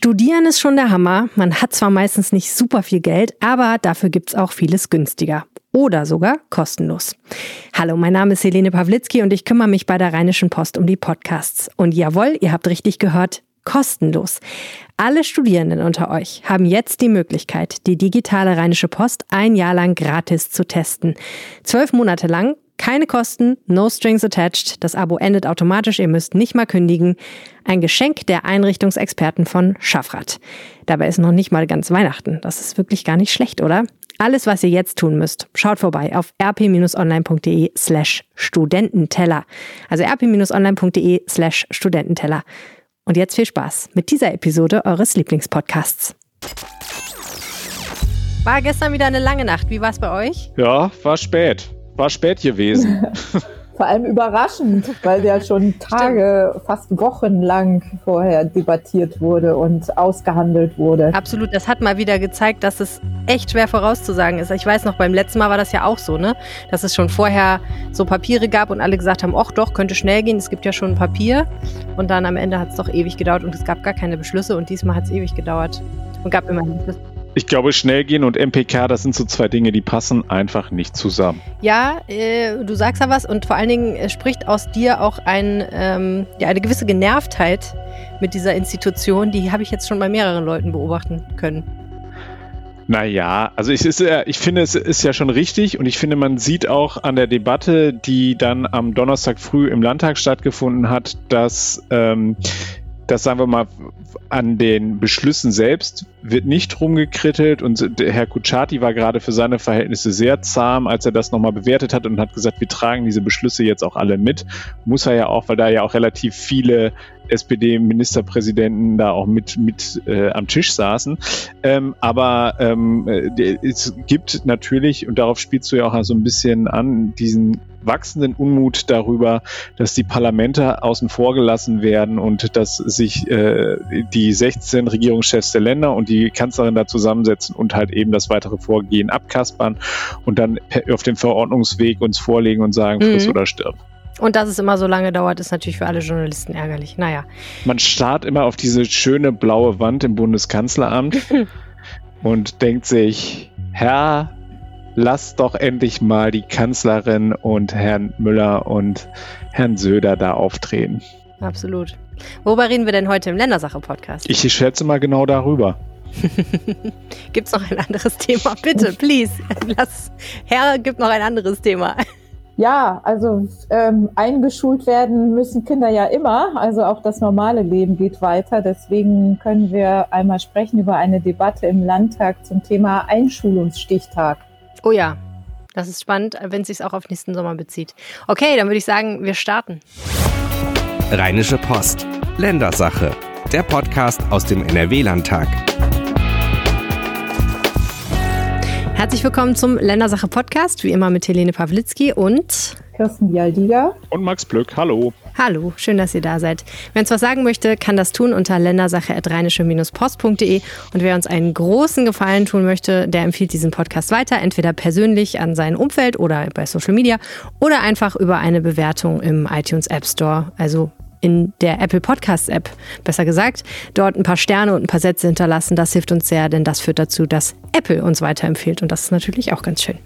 Studieren ist schon der Hammer. Man hat zwar meistens nicht super viel Geld, aber dafür gibt's auch vieles günstiger. Oder sogar kostenlos. Hallo, mein Name ist Helene Pawlitzki und ich kümmere mich bei der Rheinischen Post um die Podcasts. Und jawohl, ihr habt richtig gehört, kostenlos. Alle Studierenden unter euch haben jetzt die Möglichkeit, die digitale Rheinische Post ein Jahr lang gratis zu testen. Zwölf Monate lang keine Kosten, no strings attached. Das Abo endet automatisch, ihr müsst nicht mal kündigen. Ein Geschenk der Einrichtungsexperten von Schaffrat. Dabei ist noch nicht mal ganz Weihnachten. Das ist wirklich gar nicht schlecht, oder? Alles, was ihr jetzt tun müsst, schaut vorbei auf rp-online.de slash Studententeller. Also rp-online.de slash Studententeller. Und jetzt viel Spaß mit dieser Episode eures Lieblingspodcasts. War gestern wieder eine lange Nacht. Wie war es bei euch? Ja, war spät war spät gewesen. Vor allem überraschend, weil der schon Tage, Stimmt. fast Wochen lang vorher debattiert wurde und ausgehandelt wurde. Absolut, das hat mal wieder gezeigt, dass es echt schwer vorauszusagen ist. Ich weiß noch, beim letzten Mal war das ja auch so, ne? Dass es schon vorher so Papiere gab und alle gesagt haben, ach doch, könnte schnell gehen, es gibt ja schon ein Papier. Und dann am Ende hat es doch ewig gedauert und es gab gar keine Beschlüsse und diesmal hat es ewig gedauert und gab immerhin Beschlüsse. Ich glaube, schnell gehen und MPK, das sind so zwei Dinge, die passen einfach nicht zusammen. Ja, äh, du sagst da was und vor allen Dingen äh, spricht aus dir auch ein, ähm, ja, eine gewisse Genervtheit mit dieser Institution. Die habe ich jetzt schon bei mehreren Leuten beobachten können. Naja, also ich, ist, ich finde, es ist ja schon richtig und ich finde, man sieht auch an der Debatte, die dann am Donnerstag früh im Landtag stattgefunden hat, dass ähm, das sagen wir mal, an den Beschlüssen selbst wird nicht rumgekrittelt und Herr Kuchati war gerade für seine Verhältnisse sehr zahm, als er das nochmal bewertet hat und hat gesagt, wir tragen diese Beschlüsse jetzt auch alle mit. Muss er ja auch, weil da ja auch relativ viele SPD-Ministerpräsidenten da auch mit, mit äh, am Tisch saßen. Ähm, aber ähm, äh, es gibt natürlich, und darauf spielst du ja auch so ein bisschen an, diesen wachsenden Unmut darüber, dass die Parlamente außen vor gelassen werden und dass sich äh, die 16 Regierungschefs der Länder und die Kanzlerin da zusammensetzen und halt eben das weitere Vorgehen abkaspern und dann auf dem Verordnungsweg uns vorlegen und sagen, friss mhm. oder stirb. Und dass es immer so lange dauert, ist natürlich für alle Journalisten ärgerlich. Naja. Man starrt immer auf diese schöne blaue Wand im Bundeskanzleramt und denkt sich, Herr, lass doch endlich mal die Kanzlerin und Herrn Müller und Herrn Söder da auftreten. Absolut. Worüber reden wir denn heute im Ländersache-Podcast? Ich schätze mal genau darüber. Gibt es noch ein anderes Thema? Bitte, please. Lass, Herr, gibt noch ein anderes Thema. Ja, also ähm, eingeschult werden müssen Kinder ja immer. Also auch das normale Leben geht weiter. Deswegen können wir einmal sprechen über eine Debatte im Landtag zum Thema Einschulungsstichtag. Oh ja, das ist spannend, wenn es sich auch auf nächsten Sommer bezieht. Okay, dann würde ich sagen, wir starten. Rheinische Post. Ländersache. Der Podcast aus dem NRW-Landtag. Herzlich willkommen zum Ländersache Podcast, wie immer mit Helene Pawlitzki und Kirsten Bialdiga und Max Plück. Hallo. Hallo, schön, dass ihr da seid. Wer uns was sagen möchte, kann das tun unter ländersache-post.de und wer uns einen großen Gefallen tun möchte, der empfiehlt diesen Podcast weiter, entweder persönlich an sein Umfeld oder bei Social Media oder einfach über eine Bewertung im iTunes App Store. Also in der Apple Podcasts App, besser gesagt, dort ein paar Sterne und ein paar Sätze hinterlassen. Das hilft uns sehr, denn das führt dazu, dass Apple uns weiterempfiehlt und das ist natürlich auch ganz schön.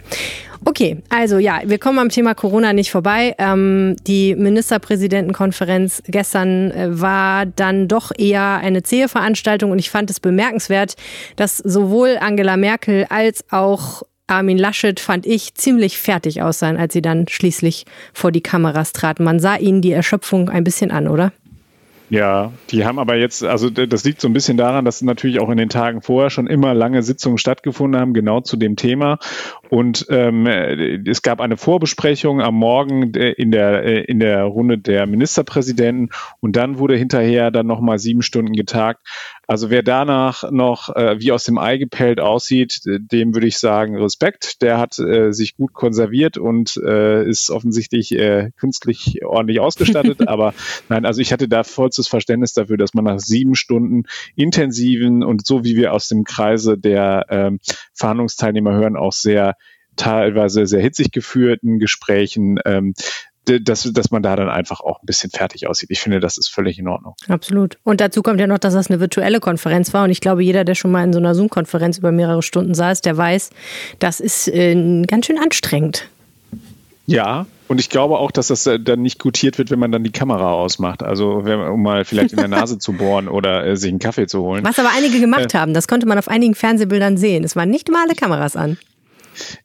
Okay, also ja, wir kommen am Thema Corona nicht vorbei. Ähm, die Ministerpräsidentenkonferenz gestern äh, war dann doch eher eine zähe Veranstaltung und ich fand es bemerkenswert, dass sowohl Angela Merkel als auch Armin Laschet, fand ich, ziemlich fertig aussahen, als sie dann schließlich vor die Kameras traten. Man sah ihnen die Erschöpfung ein bisschen an, oder? Ja, die haben aber jetzt, also das liegt so ein bisschen daran, dass natürlich auch in den Tagen vorher schon immer lange Sitzungen stattgefunden haben, genau zu dem Thema. Und ähm, es gab eine Vorbesprechung am Morgen in der, in der Runde der Ministerpräsidenten und dann wurde hinterher dann nochmal sieben Stunden getagt. Also wer danach noch äh, wie aus dem Ei gepellt aussieht, dem würde ich sagen Respekt. Der hat äh, sich gut konserviert und äh, ist offensichtlich äh, künstlich ordentlich ausgestattet. Aber nein, also ich hatte da vollstes Verständnis dafür, dass man nach sieben Stunden intensiven und so wie wir aus dem Kreise der ähm, Verhandlungsteilnehmer hören, auch sehr teilweise sehr hitzig geführten Gesprächen ähm, dass, dass man da dann einfach auch ein bisschen fertig aussieht. Ich finde, das ist völlig in Ordnung. Absolut. Und dazu kommt ja noch, dass das eine virtuelle Konferenz war. Und ich glaube, jeder, der schon mal in so einer Zoom-Konferenz über mehrere Stunden saß, der weiß, das ist äh, ganz schön anstrengend. Ja, und ich glaube auch, dass das äh, dann nicht gutiert wird, wenn man dann die Kamera ausmacht. Also um mal vielleicht in der Nase zu bohren oder äh, sich einen Kaffee zu holen. Was aber einige gemacht äh, haben, das konnte man auf einigen Fernsehbildern sehen. Es waren nicht immer alle Kameras an.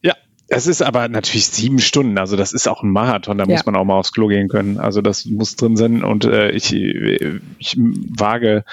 Ja, es ist aber natürlich sieben Stunden, also das ist auch ein Marathon, da ja. muss man auch mal aufs Klo gehen können. Also das muss drin sein und äh, ich, ich wage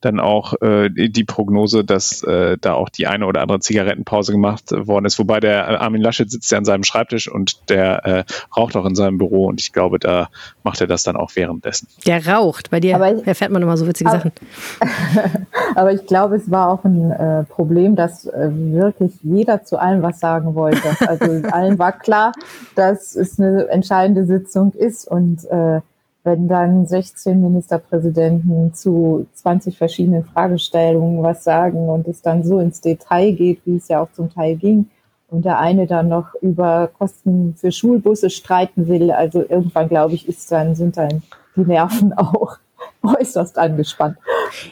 dann auch äh, die Prognose, dass äh, da auch die eine oder andere Zigarettenpause gemacht worden ist. Wobei der Armin Laschet sitzt ja an seinem Schreibtisch und der äh, raucht auch in seinem Büro und ich glaube, da macht er das dann auch währenddessen. Der raucht, bei dir aber erfährt man immer so witzige aber, Sachen. aber ich glaube, es war auch ein äh, Problem, dass äh, wirklich jeder zu allem was sagen wollte. Also Also allen war klar, dass es eine entscheidende Sitzung ist und äh, wenn dann 16 Ministerpräsidenten zu 20 verschiedenen Fragestellungen was sagen und es dann so ins Detail geht, wie es ja auch zum Teil ging, und der eine dann noch über Kosten für Schulbusse streiten will, also irgendwann, glaube ich, ist dann, sind dann die Nerven auch äußerst angespannt.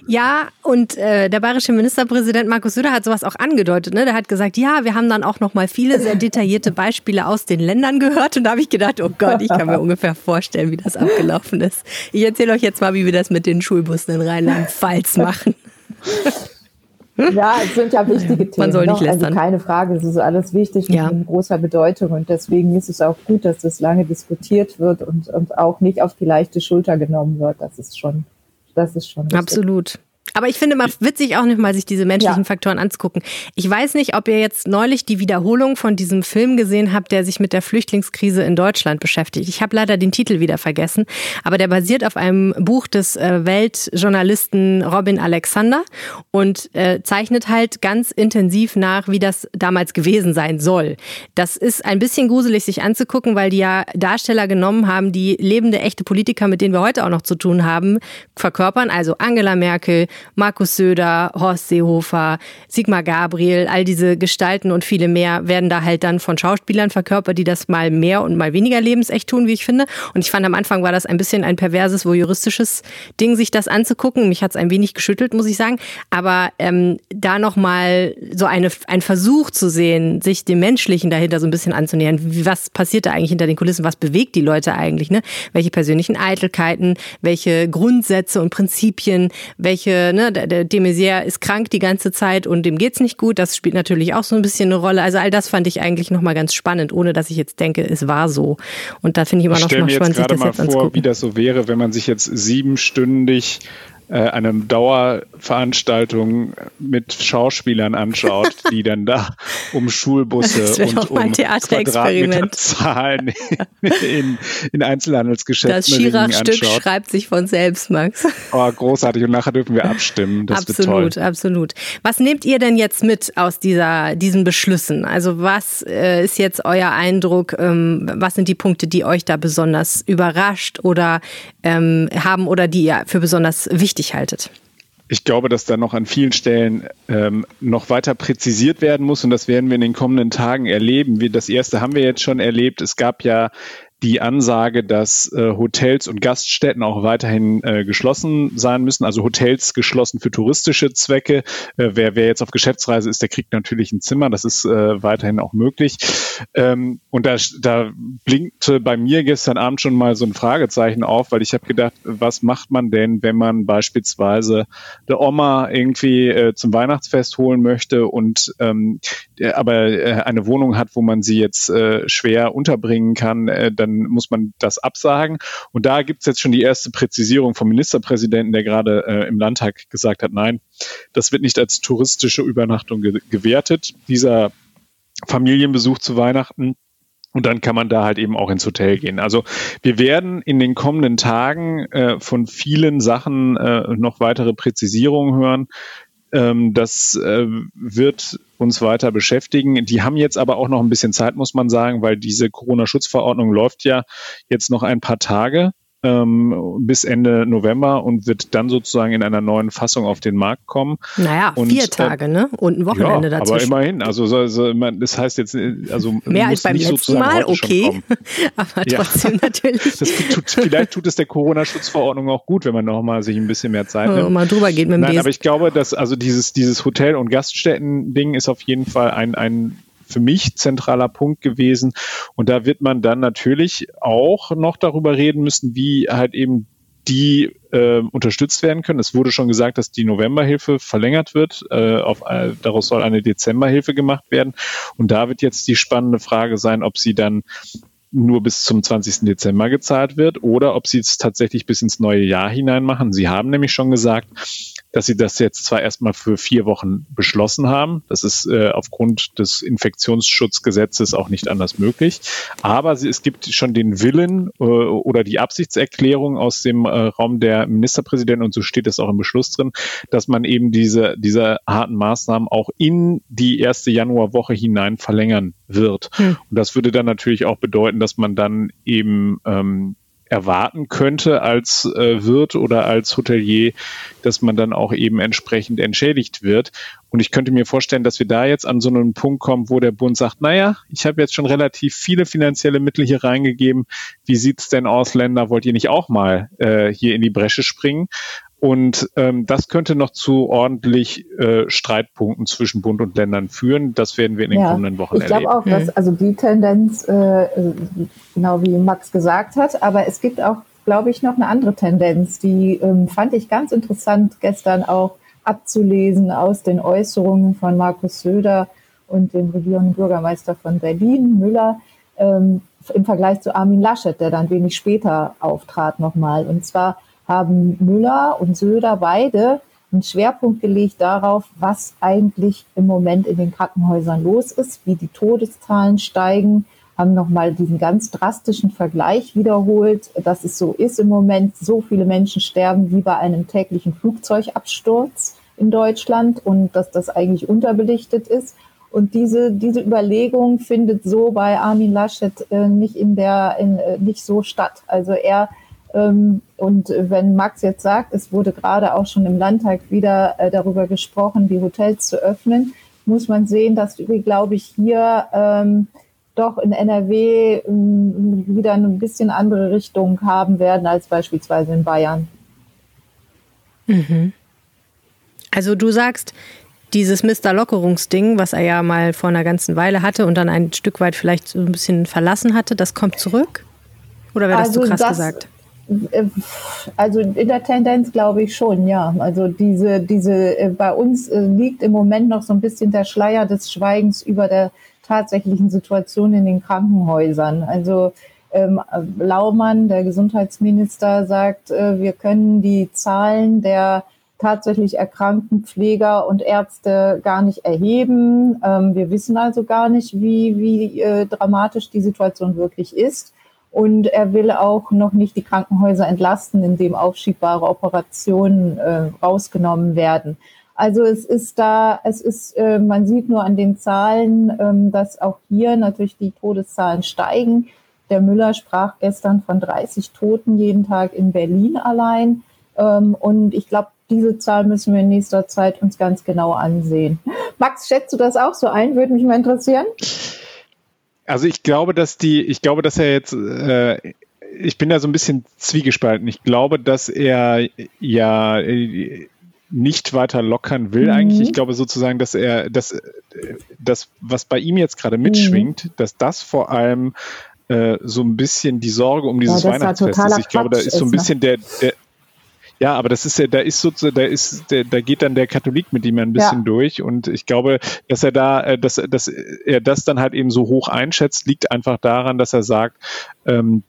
Ja, und äh, der bayerische Ministerpräsident Markus Söder hat sowas auch angedeutet. Ne? Der hat gesagt, ja, wir haben dann auch noch mal viele sehr detaillierte Beispiele aus den Ländern gehört. Und da habe ich gedacht, oh Gott, ich kann mir ungefähr vorstellen, wie das abgelaufen ist. Ich erzähle euch jetzt mal, wie wir das mit den Schulbussen in Rheinland-Pfalz machen. Ja, es sind ja wichtige Themen. Man soll nicht noch. Also keine Frage, es ist alles wichtig und ja. von großer Bedeutung. Und deswegen ist es auch gut, dass das lange diskutiert wird und, und auch nicht auf die leichte Schulter genommen wird. Das ist schon, das ist schon. Richtig. Absolut. Aber ich finde mal witzig auch nicht mal, sich diese menschlichen ja. Faktoren anzugucken. Ich weiß nicht, ob ihr jetzt neulich die Wiederholung von diesem Film gesehen habt, der sich mit der Flüchtlingskrise in Deutschland beschäftigt. Ich habe leider den Titel wieder vergessen, aber der basiert auf einem Buch des äh, Weltjournalisten Robin Alexander und äh, zeichnet halt ganz intensiv nach, wie das damals gewesen sein soll. Das ist ein bisschen gruselig sich anzugucken, weil die ja Darsteller genommen haben, die lebende echte Politiker, mit denen wir heute auch noch zu tun haben, verkörpern. Also Angela Merkel, Markus Söder, Horst Seehofer, Sigmar Gabriel, all diese Gestalten und viele mehr werden da halt dann von Schauspielern verkörpert, die das mal mehr und mal weniger lebensecht tun, wie ich finde. Und ich fand am Anfang war das ein bisschen ein perverses, voyeuristisches Ding, sich das anzugucken. Mich hat es ein wenig geschüttelt, muss ich sagen. Aber ähm, da nochmal so eine, ein Versuch zu sehen, sich dem Menschlichen dahinter so ein bisschen anzunähern. Was passiert da eigentlich hinter den Kulissen? Was bewegt die Leute eigentlich? Ne? Welche persönlichen Eitelkeiten, welche Grundsätze und Prinzipien, welche ne, der, der de Maizière ist krank die ganze Zeit und dem geht's nicht gut. Das spielt natürlich auch so ein bisschen eine Rolle. Also all das fand ich eigentlich nochmal ganz spannend, ohne dass ich jetzt denke, es war so. Und da finde ich immer noch mal spannend, sich das jetzt mal vor, wie das so wäre, wenn man sich jetzt siebenstündig äh, eine Dauerveranstaltung mit Schauspielern anschaut, die dann da um Schulbusse und um Quadratmeterzahlen in, in Einzelhandelsgeschäften Das Schirach-Stück schreibt sich von selbst, Max. Oh, großartig. Und nachher dürfen wir abstimmen. Das absolut, absolut. Was nehmt ihr denn jetzt mit aus dieser, diesen Beschlüssen? Also was äh, ist jetzt euer Eindruck? Ähm, was sind die Punkte, die euch da besonders überrascht oder ähm, haben oder die ihr für besonders wichtig wichtig haltet? Ich glaube, dass da noch an vielen Stellen ähm, noch weiter präzisiert werden muss und das werden wir in den kommenden Tagen erleben. Wir, das erste haben wir jetzt schon erlebt. Es gab ja die Ansage, dass äh, Hotels und Gaststätten auch weiterhin äh, geschlossen sein müssen, also Hotels geschlossen für touristische Zwecke. Äh, wer, wer jetzt auf Geschäftsreise ist, der kriegt natürlich ein Zimmer, das ist äh, weiterhin auch möglich. Ähm, und da, da blinkte bei mir gestern Abend schon mal so ein Fragezeichen auf, weil ich habe gedacht, was macht man denn, wenn man beispielsweise der Oma irgendwie äh, zum Weihnachtsfest holen möchte und ähm, aber äh, eine Wohnung hat, wo man sie jetzt äh, schwer unterbringen kann, äh, dann dann muss man das absagen. Und da gibt es jetzt schon die erste Präzisierung vom Ministerpräsidenten, der gerade äh, im Landtag gesagt hat, nein, das wird nicht als touristische Übernachtung ge gewertet, dieser Familienbesuch zu Weihnachten. Und dann kann man da halt eben auch ins Hotel gehen. Also wir werden in den kommenden Tagen äh, von vielen Sachen äh, noch weitere Präzisierungen hören. Ähm, das äh, wird uns weiter beschäftigen. Die haben jetzt aber auch noch ein bisschen Zeit, muss man sagen, weil diese Corona-Schutzverordnung läuft ja jetzt noch ein paar Tage. Ähm, bis Ende November und wird dann sozusagen in einer neuen Fassung auf den Markt kommen. Naja, und, vier äh, Tage, äh, ne? Und ein Wochenende ja, dazwischen. Aber immerhin, also, also das heißt jetzt, also mehr als beim letzten Mal, okay, aber trotzdem ja. natürlich. Tut, vielleicht tut es der Corona-Schutzverordnung auch gut, wenn man noch mal sich ein bisschen mehr Zeit nimmt. mal drüber geht mit dem Nein, aber ich glaube, dass also dieses dieses Hotel- und Gaststätten-Ding ist auf jeden Fall ein ein für mich zentraler Punkt gewesen. Und da wird man dann natürlich auch noch darüber reden müssen, wie halt eben die äh, unterstützt werden können. Es wurde schon gesagt, dass die Novemberhilfe verlängert wird. Äh, auf, äh, daraus soll eine Dezemberhilfe gemacht werden. Und da wird jetzt die spannende Frage sein, ob sie dann nur bis zum 20. Dezember gezahlt wird oder ob sie es tatsächlich bis ins neue Jahr hinein machen. Sie haben nämlich schon gesagt, dass sie das jetzt zwar erstmal für vier Wochen beschlossen haben. Das ist äh, aufgrund des Infektionsschutzgesetzes auch nicht anders möglich. Aber sie, es gibt schon den Willen äh, oder die Absichtserklärung aus dem äh, Raum der Ministerpräsidenten, und so steht es auch im Beschluss drin, dass man eben diese, diese harten Maßnahmen auch in die erste Januarwoche hinein verlängern wird. Hm. Und das würde dann natürlich auch bedeuten, dass man dann eben ähm, erwarten könnte als äh, Wirt oder als Hotelier, dass man dann auch eben entsprechend entschädigt wird. Und ich könnte mir vorstellen, dass wir da jetzt an so einen Punkt kommen, wo der Bund sagt, naja, ich habe jetzt schon relativ viele finanzielle Mittel hier reingegeben. Wie sieht's denn aus, Länder? Wollt ihr nicht auch mal äh, hier in die Bresche springen? Und ähm, das könnte noch zu ordentlich äh, Streitpunkten zwischen Bund und Ländern führen. Das werden wir in den ja, kommenden Wochen ich erleben. Ich glaube auch, dass mhm. also die Tendenz, äh, genau wie Max gesagt hat, aber es gibt auch, glaube ich, noch eine andere Tendenz, die ähm, fand ich ganz interessant gestern auch abzulesen aus den Äußerungen von Markus Söder und dem regierenden Bürgermeister von Berlin, Müller, ähm, im Vergleich zu Armin Laschet, der dann wenig später auftrat nochmal. Und zwar haben Müller und Söder beide einen Schwerpunkt gelegt darauf, was eigentlich im Moment in den Krankenhäusern los ist, wie die Todeszahlen steigen, haben nochmal diesen ganz drastischen Vergleich wiederholt, dass es so ist im Moment, so viele Menschen sterben wie bei einem täglichen Flugzeugabsturz in Deutschland und dass das eigentlich unterbelichtet ist. Und diese, diese Überlegung findet so bei Armin Laschet äh, nicht in der, in, äh, nicht so statt. Also er ähm, und wenn Max jetzt sagt, es wurde gerade auch schon im Landtag wieder äh, darüber gesprochen, die Hotels zu öffnen, muss man sehen, dass wir, glaube ich, hier ähm, doch in NRW ähm, wieder eine bisschen andere Richtung haben werden als beispielsweise in Bayern. Mhm. Also du sagst, dieses Mr. Lockerungsding, was er ja mal vor einer ganzen Weile hatte und dann ein Stück weit vielleicht so ein bisschen verlassen hatte, das kommt zurück? Oder wäre das also zu krass das, gesagt? Also in der Tendenz glaube ich schon, ja. Also diese, diese, äh, bei uns äh, liegt im Moment noch so ein bisschen der Schleier des Schweigens über der tatsächlichen Situation in den Krankenhäusern. Also ähm, Laumann, der Gesundheitsminister, sagt, äh, wir können die Zahlen der tatsächlich erkrankten Pfleger und Ärzte gar nicht erheben. Ähm, wir wissen also gar nicht, wie, wie äh, dramatisch die Situation wirklich ist. Und er will auch noch nicht die Krankenhäuser entlasten, indem aufschiebbare Operationen äh, rausgenommen werden. Also es ist da, es ist, äh, man sieht nur an den Zahlen, ähm, dass auch hier natürlich die Todeszahlen steigen. Der Müller sprach gestern von 30 Toten jeden Tag in Berlin allein. Ähm, und ich glaube, diese Zahl müssen wir in nächster Zeit uns ganz genau ansehen. Max, schätzt du das auch so ein? Würde mich mal interessieren. Also ich glaube, dass die, ich glaube, dass er jetzt, äh, ich bin da so ein bisschen zwiegespalten. Ich glaube, dass er ja nicht weiter lockern will mhm. eigentlich. Ich glaube sozusagen, dass er, dass das, was bei ihm jetzt gerade mitschwingt, mhm. dass das vor allem äh, so ein bisschen die Sorge um dieses ja, Weihnachtsfest ist. Ich glaube, da ist so ein ne? bisschen der, der ja, aber das ist ja, da ist so, da ist, da geht dann der Katholik mit ihm ein bisschen ja. durch und ich glaube, dass er da, äh, dass, dass er das dann halt eben so hoch einschätzt, liegt einfach daran, dass er sagt, ähm,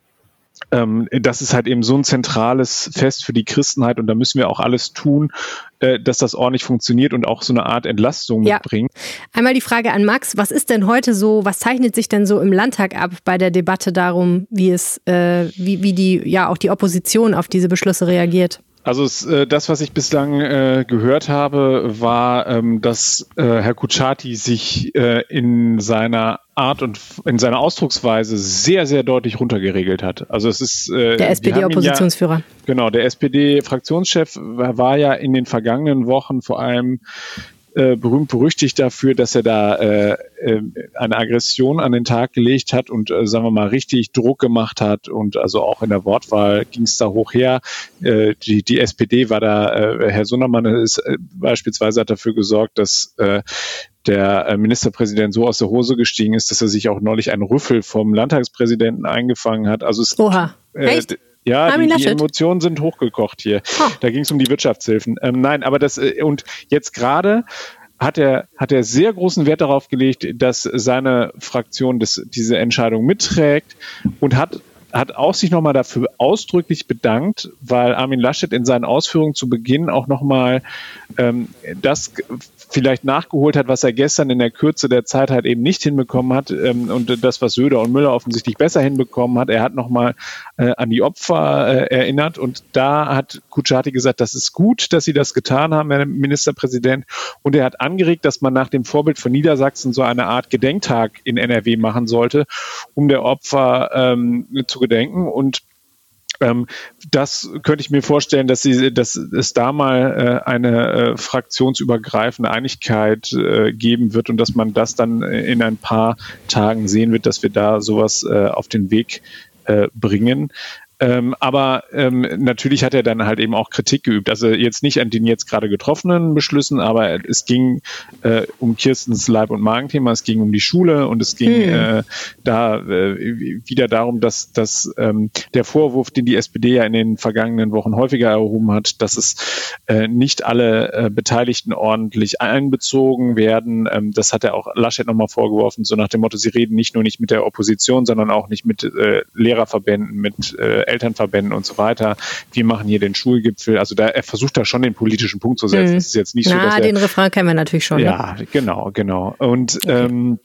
ähm, das ist halt eben so ein zentrales Fest für die Christenheit und da müssen wir auch alles tun, äh, dass das ordentlich funktioniert und auch so eine Art Entlastung ja. mitbringt. Einmal die Frage an Max, was ist denn heute so, was zeichnet sich denn so im Landtag ab bei der Debatte darum, wie es, äh, wie, wie die, ja auch die Opposition auf diese Beschlüsse reagiert? Also es, äh, das, was ich bislang äh, gehört habe, war, ähm, dass äh, Herr Kuchati sich äh, in seiner Art und in seiner Ausdrucksweise sehr, sehr deutlich runtergeregelt hat. Also es ist äh, der SPD-Oppositionsführer. Ja, genau, der SPD-Fraktionschef war ja in den vergangenen Wochen vor allem äh, berühmt berüchtigt dafür, dass er da äh, äh, eine Aggression an den Tag gelegt hat und äh, sagen wir mal richtig Druck gemacht hat und also auch in der Wortwahl ging es da hoch her. Äh, die, die SPD war da, äh, Herr Sundermann ist äh, beispielsweise hat dafür gesorgt, dass äh, der äh, Ministerpräsident so aus der Hose gestiegen ist, dass er sich auch neulich einen Rüffel vom Landtagspräsidenten eingefangen hat. Also es, Oha. Äh, Echt? Ja, die, die, Emotionen sind hochgekocht hier. Oh. Da ging es um die Wirtschaftshilfen. Ähm, nein, aber das, äh, und jetzt gerade hat er, hat er sehr großen Wert darauf gelegt, dass seine Fraktion das, diese Entscheidung mitträgt und hat hat auch sich nochmal dafür ausdrücklich bedankt, weil Armin Laschet in seinen Ausführungen zu Beginn auch nochmal ähm, das vielleicht nachgeholt hat, was er gestern in der Kürze der Zeit halt eben nicht hinbekommen hat ähm, und das, was Söder und Müller offensichtlich besser hinbekommen hat. Er hat nochmal äh, an die Opfer äh, erinnert und da hat Kuchati gesagt, das ist gut, dass sie das getan haben, Herr Ministerpräsident. Und er hat angeregt, dass man nach dem Vorbild von Niedersachsen so eine Art Gedenktag in NRW machen sollte, um der Opfer ähm, zu gedenken und ähm, das könnte ich mir vorstellen, dass, sie, dass es da mal äh, eine äh, fraktionsübergreifende Einigkeit äh, geben wird und dass man das dann in ein paar Tagen sehen wird, dass wir da sowas äh, auf den Weg äh, bringen. Ähm, aber ähm, natürlich hat er dann halt eben auch Kritik geübt. Also jetzt nicht an den jetzt gerade getroffenen Beschlüssen, aber es ging äh, um Kirstens Leib- und Magenthema, es ging um die Schule und es ging hm. äh, da äh, wieder darum, dass, dass ähm, der Vorwurf, den die SPD ja in den vergangenen Wochen häufiger erhoben hat, dass es äh, nicht alle äh, Beteiligten ordentlich einbezogen werden. Ähm, das hat er auch Laschet nochmal vorgeworfen, so nach dem Motto, sie reden nicht nur nicht mit der Opposition, sondern auch nicht mit äh, Lehrerverbänden, mit äh, Elternverbänden und so weiter. Wir machen hier den Schulgipfel. Also da, er versucht da schon den politischen Punkt zu setzen. Mhm. Es ist jetzt nicht Na, so, dass den er, Refrain kennen wir natürlich schon. Ne? Ja, ne? genau, genau. Und okay. ähm,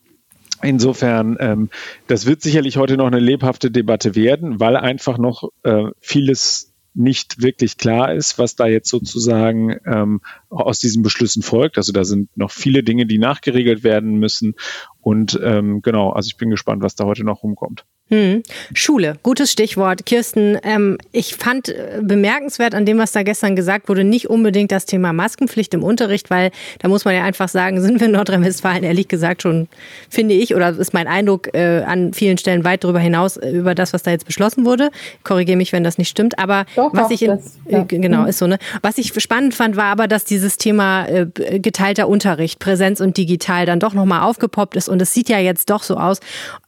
Insofern, ähm, das wird sicherlich heute noch eine lebhafte Debatte werden, weil einfach noch äh, vieles nicht wirklich klar ist, was da jetzt sozusagen ähm, aus diesen Beschlüssen folgt. Also da sind noch viele Dinge, die nachgeregelt werden müssen. Und ähm, genau, also ich bin gespannt, was da heute noch rumkommt. Hm. Schule, gutes Stichwort. Kirsten, ähm, ich fand äh, bemerkenswert an dem, was da gestern gesagt wurde, nicht unbedingt das Thema Maskenpflicht im Unterricht, weil da muss man ja einfach sagen, sind wir in Nordrhein-Westfalen ehrlich gesagt schon, finde ich, oder ist mein Eindruck äh, an vielen Stellen weit darüber hinaus, äh, über das, was da jetzt beschlossen wurde. Korrigiere mich, wenn das nicht stimmt. Aber doch, was ich in, das, ja. äh, genau ist so, ne? Was ich spannend fand, war aber, dass dieses Thema äh, geteilter Unterricht, Präsenz und digital dann doch nochmal aufgepoppt ist. Und es sieht ja jetzt doch so aus,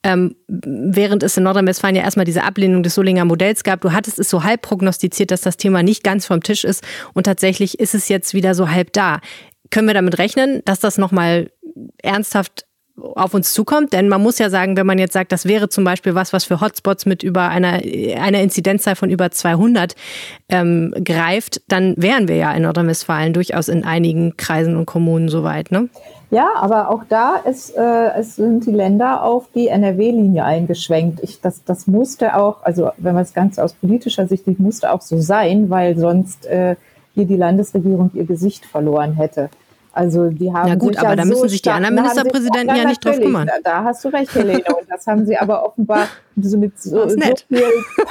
ähm, während es in Nordrhein-Westfalen ja erstmal diese Ablehnung des Solinger Modells gab, du hattest es so halb prognostiziert, dass das Thema nicht ganz vom Tisch ist und tatsächlich ist es jetzt wieder so halb da. Können wir damit rechnen, dass das nochmal ernsthaft auf uns zukommt. Denn man muss ja sagen, wenn man jetzt sagt, das wäre zum Beispiel was, was für Hotspots mit über einer, einer Inzidenzzahl von über 200 ähm, greift, dann wären wir ja in Nordrhein-Westfalen durchaus in einigen Kreisen und Kommunen soweit. Ne? Ja, aber auch da ist, äh, es sind die Länder auf die NRW-Linie eingeschwenkt. Ich, das, das musste auch, also wenn man es ganz aus politischer Sicht sieht, musste auch so sein, weil sonst äh, hier die Landesregierung ihr Gesicht verloren hätte. Also die haben Na gut, sich aber ja da so müssen sich die anderen Ministerpräsidenten ja nicht drauf kümmern. Da, da, hast du recht, Helene. Und das haben sie aber offenbar so mit so, so viel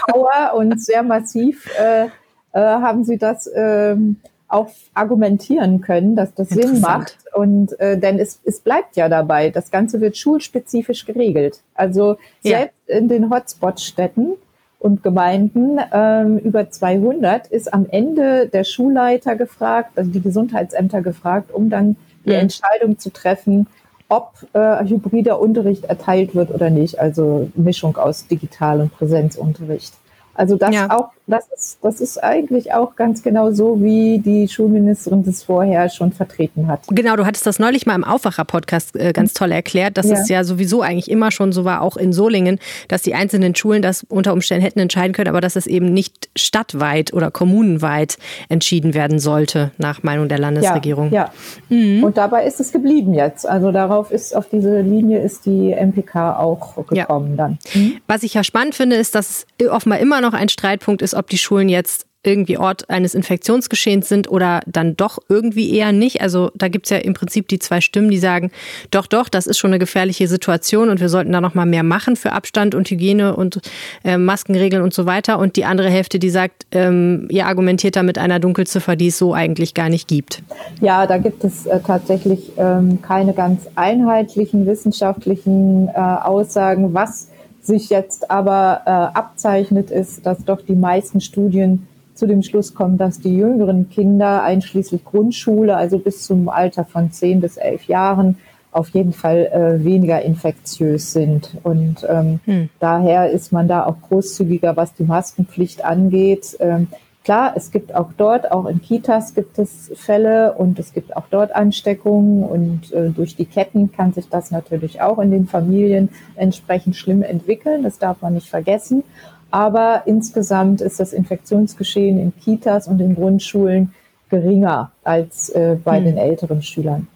Power und sehr massiv äh, äh, haben sie das ähm, auch argumentieren können, dass das Sinn macht. Und äh, denn es, es bleibt ja dabei, das Ganze wird schulspezifisch geregelt. Also selbst ja. in den Hotspot-Städten und Gemeinden ähm, über 200 ist am Ende der Schulleiter gefragt, also die Gesundheitsämter gefragt, um dann die ja. Entscheidung zu treffen, ob äh, hybrider Unterricht erteilt wird oder nicht, also Mischung aus Digital- und Präsenzunterricht. Also das ja. auch, das ist, das ist eigentlich auch ganz genau so, wie die Schulministerin das vorher schon vertreten hat. Genau, du hattest das neulich mal im Aufwacher-Podcast äh, ganz toll erklärt, dass ja. es ja sowieso eigentlich immer schon so war, auch in Solingen, dass die einzelnen Schulen das unter Umständen hätten entscheiden können, aber dass es eben nicht stadtweit oder kommunenweit entschieden werden sollte, nach Meinung der Landesregierung. Ja, ja. Mhm. und dabei ist es geblieben jetzt. Also darauf ist, auf diese Linie ist die MPK auch gekommen ja. dann. Mhm. Was ich ja spannend finde, ist, dass es offenbar immer noch noch ein Streitpunkt ist, ob die Schulen jetzt irgendwie Ort eines Infektionsgeschehens sind oder dann doch irgendwie eher nicht. Also da gibt es ja im Prinzip die zwei Stimmen, die sagen, doch, doch, das ist schon eine gefährliche Situation und wir sollten da noch mal mehr machen für Abstand und Hygiene und äh, Maskenregeln und so weiter. Und die andere Hälfte, die sagt, ähm, ihr argumentiert da mit einer Dunkelziffer, die es so eigentlich gar nicht gibt. Ja, da gibt es äh, tatsächlich ähm, keine ganz einheitlichen wissenschaftlichen äh, Aussagen. Was sich jetzt aber äh, abzeichnet, ist, dass doch die meisten Studien zu dem Schluss kommen, dass die jüngeren Kinder, einschließlich Grundschule, also bis zum Alter von zehn bis elf Jahren, auf jeden Fall äh, weniger infektiös sind. Und ähm, hm. daher ist man da auch großzügiger, was die Maskenpflicht angeht. Ähm, klar, es gibt auch dort, auch in Kitas gibt es Fälle und es gibt auch dort Ansteckungen und äh, durch die Ketten kann sich das natürlich auch in den Familien entsprechend schlimm entwickeln. Das darf man nicht vergessen. Aber insgesamt ist das Infektionsgeschehen in Kitas und in Grundschulen geringer als äh, bei hm. den älteren Schülern.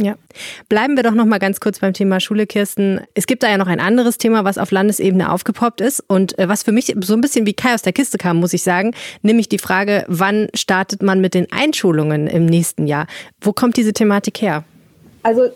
Ja. Bleiben wir doch noch mal ganz kurz beim Thema Schule, Kirsten. Es gibt da ja noch ein anderes Thema, was auf Landesebene aufgepoppt ist und äh, was für mich so ein bisschen wie Kai aus der Kiste kam, muss ich sagen, nämlich die Frage, wann startet man mit den Einschulungen im nächsten Jahr? Wo kommt diese Thematik her? Also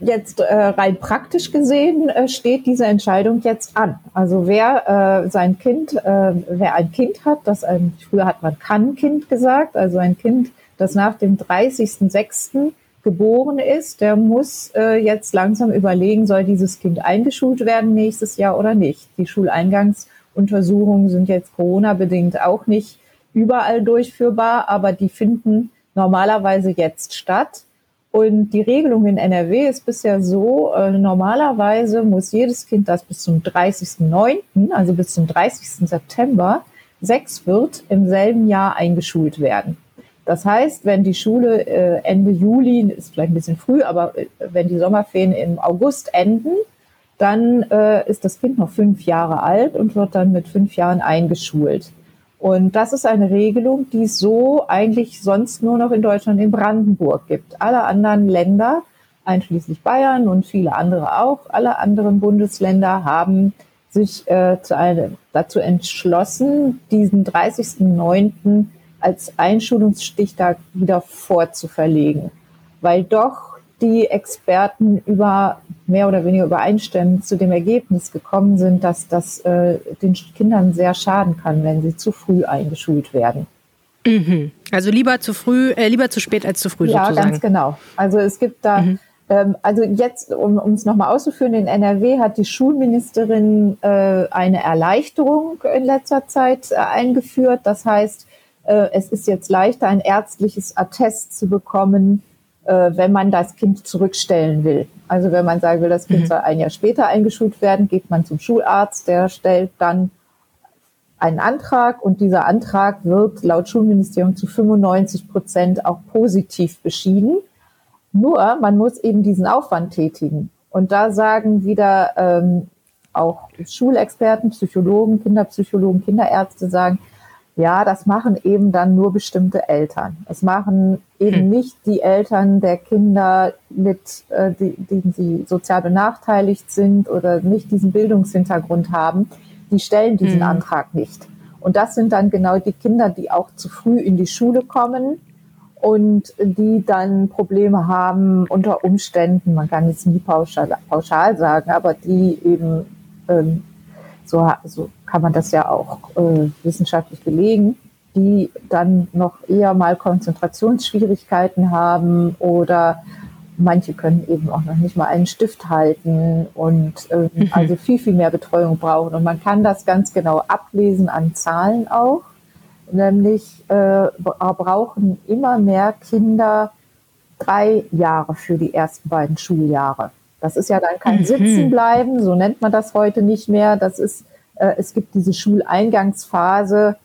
jetzt äh, rein praktisch gesehen äh, steht diese Entscheidung jetzt an. Also wer äh, sein Kind, äh, wer ein Kind hat, das ein, früher hat man kann Kind gesagt, also ein Kind, das nach dem 30.06. geboren ist, der muss äh, jetzt langsam überlegen, soll dieses Kind eingeschult werden nächstes Jahr oder nicht. Die Schuleingangsuntersuchungen sind jetzt Corona-bedingt auch nicht überall durchführbar, aber die finden normalerweise jetzt statt. Und die Regelung in NRW ist bisher so, äh, normalerweise muss jedes Kind, das bis zum 30.09., also bis zum 30. September, sechs wird, im selben Jahr eingeschult werden. Das heißt, wenn die Schule äh, Ende Juli, ist vielleicht ein bisschen früh, aber äh, wenn die Sommerferien im August enden, dann äh, ist das Kind noch fünf Jahre alt und wird dann mit fünf Jahren eingeschult. Und das ist eine Regelung, die es so eigentlich sonst nur noch in Deutschland in Brandenburg gibt. Alle anderen Länder, einschließlich Bayern und viele andere auch, alle anderen Bundesländer haben sich äh, zu eine, dazu entschlossen, diesen 30.09. als Einschulungsstichtag wieder vorzuverlegen, weil doch die Experten über mehr oder weniger übereinstimmend zu dem Ergebnis gekommen sind, dass das äh, den Kindern sehr schaden kann, wenn sie zu früh eingeschult werden. Mhm. Also lieber zu früh, äh, lieber zu spät als zu früh ja, sozusagen. Ja, ganz genau. Also es gibt da, mhm. ähm, also jetzt, um es nochmal auszuführen, in NRW hat die Schulministerin äh, eine Erleichterung in letzter Zeit äh, eingeführt. Das heißt, es ist jetzt leichter, ein ärztliches Attest zu bekommen, äh, wenn man das Kind zurückstellen will. Also wenn man sagen will, das Kind mhm. soll ein Jahr später eingeschult werden, geht man zum Schularzt, der stellt dann einen Antrag und dieser Antrag wird laut Schulministerium zu 95 Prozent auch positiv beschieden. Nur man muss eben diesen Aufwand tätigen. Und da sagen wieder ähm, auch Schulexperten, Psychologen, Kinderpsychologen, Kinderärzte sagen, ja, das machen eben dann nur bestimmte Eltern. Es machen eben hm. nicht die Eltern der Kinder, mit äh, die, denen sie sozial benachteiligt sind oder nicht diesen Bildungshintergrund haben. Die stellen diesen hm. Antrag nicht. Und das sind dann genau die Kinder, die auch zu früh in die Schule kommen und die dann Probleme haben unter Umständen, man kann jetzt nie pauschal, pauschal sagen, aber die eben ähm, so, so kann man das ja auch äh, wissenschaftlich belegen, die dann noch eher mal Konzentrationsschwierigkeiten haben oder manche können eben auch noch nicht mal einen Stift halten und äh, mhm. also viel, viel mehr Betreuung brauchen. Und man kann das ganz genau ablesen an Zahlen auch. Nämlich äh, brauchen immer mehr Kinder drei Jahre für die ersten beiden Schuljahre. Das ist ja dann kein mhm. Sitzenbleiben, so nennt man das heute nicht mehr. Das ist, äh, es gibt diese Schuleingangsphase,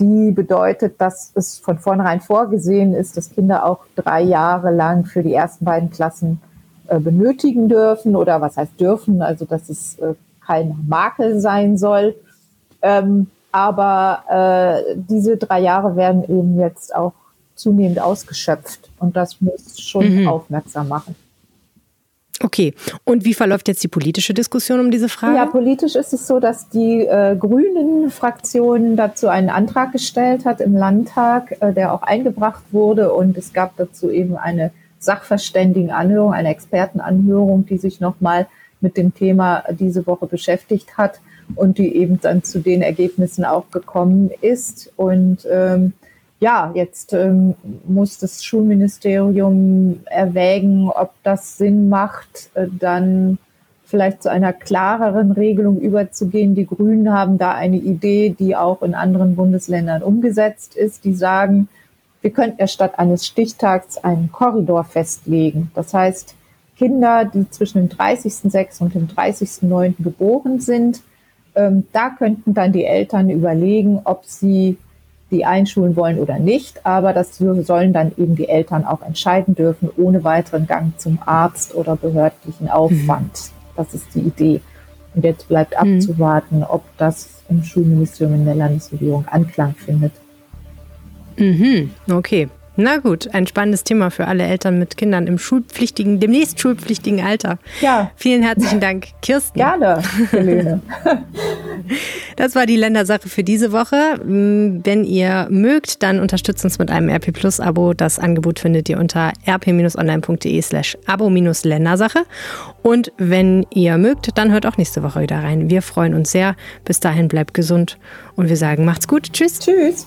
die bedeutet, dass es von vornherein vorgesehen ist, dass Kinder auch drei Jahre lang für die ersten beiden Klassen äh, benötigen dürfen oder was heißt dürfen, also dass es äh, kein Makel sein soll. Ähm, aber äh, diese drei Jahre werden eben jetzt auch zunehmend ausgeschöpft und das muss schon mhm. aufmerksam machen. Okay, und wie verläuft jetzt die politische Diskussion um diese Frage? Ja, politisch ist es so, dass die äh, Grünen-Fraktion dazu einen Antrag gestellt hat im Landtag, äh, der auch eingebracht wurde. Und es gab dazu eben eine Sachverständigenanhörung, eine Expertenanhörung, die sich nochmal mit dem Thema diese Woche beschäftigt hat und die eben dann zu den Ergebnissen auch gekommen ist. Und ähm, ja, jetzt ähm, muss das Schulministerium erwägen, ob das Sinn macht, äh, dann vielleicht zu einer klareren Regelung überzugehen. Die Grünen haben da eine Idee, die auch in anderen Bundesländern umgesetzt ist. Die sagen, wir könnten ja statt eines Stichtags einen Korridor festlegen. Das heißt, Kinder, die zwischen dem 30.06. und dem 30.09. geboren sind, ähm, da könnten dann die Eltern überlegen, ob sie die einschulen wollen oder nicht. Aber das sollen dann eben die Eltern auch entscheiden dürfen, ohne weiteren Gang zum Arzt oder behördlichen Aufwand. Mhm. Das ist die Idee. Und jetzt bleibt mhm. abzuwarten, ob das im Schulministerium in der Landesregierung Anklang findet. Mhm, okay. Na gut, ein spannendes Thema für alle Eltern mit Kindern im schulpflichtigen, demnächst schulpflichtigen Alter. Ja. Vielen herzlichen Dank, Kirsten. Gerne, Helene. Das war die Ländersache für diese Woche. Mm, wenn ihr mögt, dann unterstützt uns mit einem RP Plus Abo. Das Angebot findet ihr unter rp-online.de slash abo-ländersache. Und wenn ihr mögt, dann hört auch nächste Woche wieder rein. Wir freuen uns sehr. Bis dahin bleibt gesund und wir sagen macht's gut. Tschüss. Tschüss.